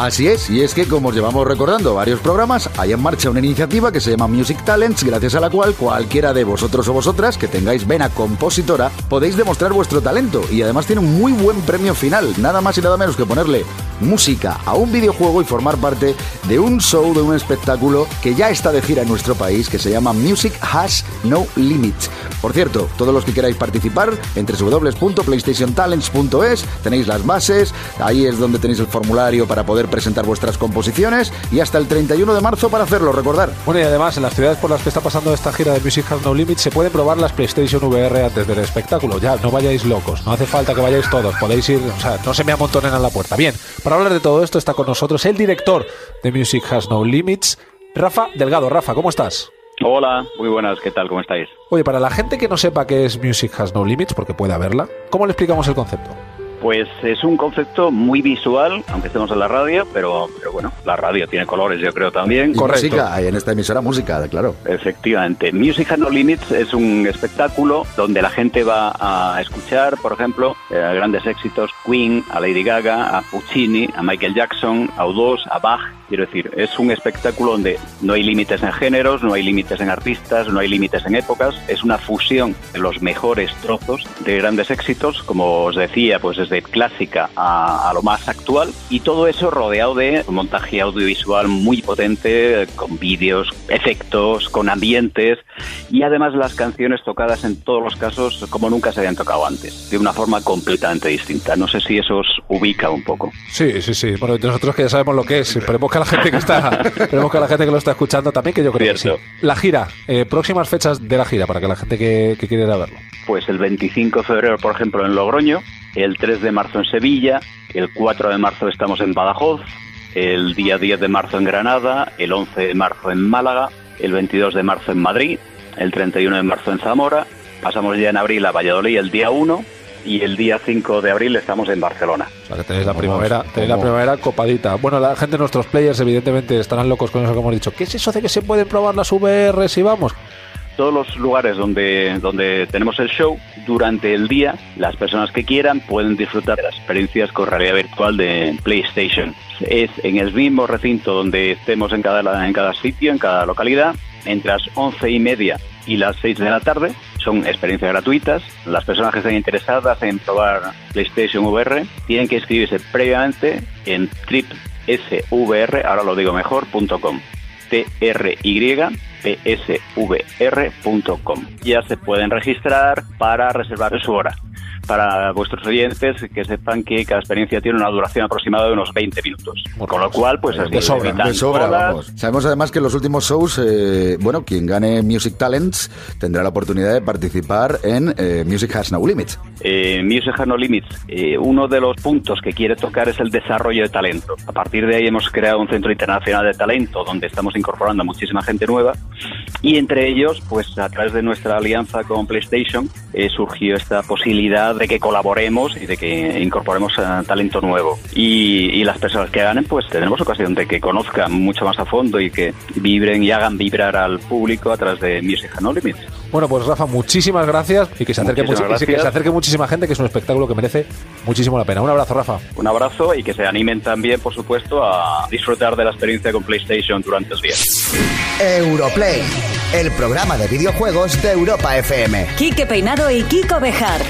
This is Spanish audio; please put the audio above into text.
Así es, y es que como os llevamos recordando varios programas, hay en marcha una iniciativa que se llama Music Talents, gracias a la cual cualquiera de vosotros o vosotras que tengáis vena compositora podéis demostrar vuestro talento y además tiene un muy buen premio final, nada más y nada menos que ponerle música a un videojuego y formar parte de un show, de un espectáculo que ya está de gira en nuestro país, que se llama Music Has No Limits. Por cierto, todos los que queráis participar, entre www.playstationtalents.es tenéis las bases, ahí es donde tenéis el formulario para poder presentar vuestras composiciones y hasta el 31 de marzo para hacerlo, recordar. Bueno, y además en las ciudades por las que está pasando esta gira de Music Has No Limits se pueden probar las PlayStation VR antes del espectáculo. Ya, no vayáis locos, no hace falta que vayáis todos, podéis ir, o sea, no se me amontonen a la puerta. Bien, para hablar de todo esto está con nosotros el director de Music Has No Limits, Rafa Delgado. Rafa, ¿cómo estás? Hola, muy buenas, ¿qué tal? ¿Cómo estáis? Oye, para la gente que no sepa qué es Music Has No Limits, porque puede haberla, ¿cómo le explicamos el concepto? Pues es un concepto muy visual, aunque estemos en la radio, pero, pero bueno, la radio tiene colores, yo creo también. Y música, hay en esta emisora música, claro. Efectivamente. Music Has No Limits es un espectáculo donde la gente va a escuchar, por ejemplo, eh, grandes éxitos, Queen, a Lady Gaga, a Puccini, a Michael Jackson, a U2, a Bach. Quiero decir, es un espectáculo donde no hay límites en géneros, no hay límites en artistas, no hay límites en épocas. Es una fusión de los mejores trozos de grandes éxitos, como os decía, pues desde clásica a, a lo más actual. Y todo eso rodeado de un montaje audiovisual muy potente, con vídeos, efectos, con ambientes y además las canciones tocadas en todos los casos como nunca se habían tocado antes, de una forma completamente distinta. No sé si eso os ubica un poco. Sí, sí, sí. Bueno, nosotros que ya sabemos lo que es, esperemos que la gente que está, esperemos que la gente que lo está escuchando también, que yo creo Cierto. que sí. La gira, eh, próximas fechas de la gira, para que la gente que, que quiera a verlo. Pues el 25 de febrero, por ejemplo, en Logroño, el 3 de marzo en Sevilla, el 4 de marzo estamos en Badajoz, el día 10 de marzo en Granada, el 11 de marzo en Málaga, el 22 de marzo en Madrid, el 31 de marzo en Zamora, pasamos ya en abril a Valladolid el día 1 y el día 5 de abril estamos en Barcelona. O sea, que tenéis la primavera, tenéis la primavera copadita. Bueno, la gente, nuestros players, evidentemente estarán locos con eso que hemos dicho. ¿Qué es eso de que se pueden probar las VR si vamos? Todos los lugares donde, donde tenemos el show, durante el día, las personas que quieran pueden disfrutar de las experiencias con realidad virtual de PlayStation. Es en el mismo recinto donde estemos en cada, en cada sitio, en cada localidad, entre las once y media y las 6 de la tarde. Son experiencias gratuitas. Las personas que estén interesadas en probar PlayStation VR tienen que inscribirse previamente en tripsvr, ahora lo digo mejor, punto com. trypsvr.com. Ya se pueden registrar para reservar su hora. Para vuestros oyentes, que sepan que cada experiencia tiene una duración aproximada de unos 20 minutos. Con lo cual, pues así De sobra, de sobra, vamos. Sabemos además que en los últimos shows, eh, bueno, quien gane Music Talents tendrá la oportunidad de participar en eh, Music Has No Limits. Eh, Music Has No Limits, eh, uno de los puntos que quiere tocar es el desarrollo de talento. A partir de ahí hemos creado un centro internacional de talento donde estamos incorporando a muchísima gente nueva y entre ellos, pues a través de nuestra alianza con PlayStation, eh, surgió esta posibilidad de que colaboremos y de que incorporemos a talento nuevo. Y, y las personas que ganen, pues tendremos ocasión de que conozcan mucho más a fondo y que vibren y hagan vibrar al público a través de Music No Limits. Bueno, pues Rafa, muchísimas gracias y que se acerque, muchi- y que se gracias. acerque muchísima gente, que es un espectáculo que merece muchísimo la pena. Un abrazo, Rafa. Un abrazo y que se animen también, por supuesto, a disfrutar de la experiencia con PlayStation durante el día. Europlay, el programa de videojuegos de Europa FM. Quique Peinado y Kiko Bejar.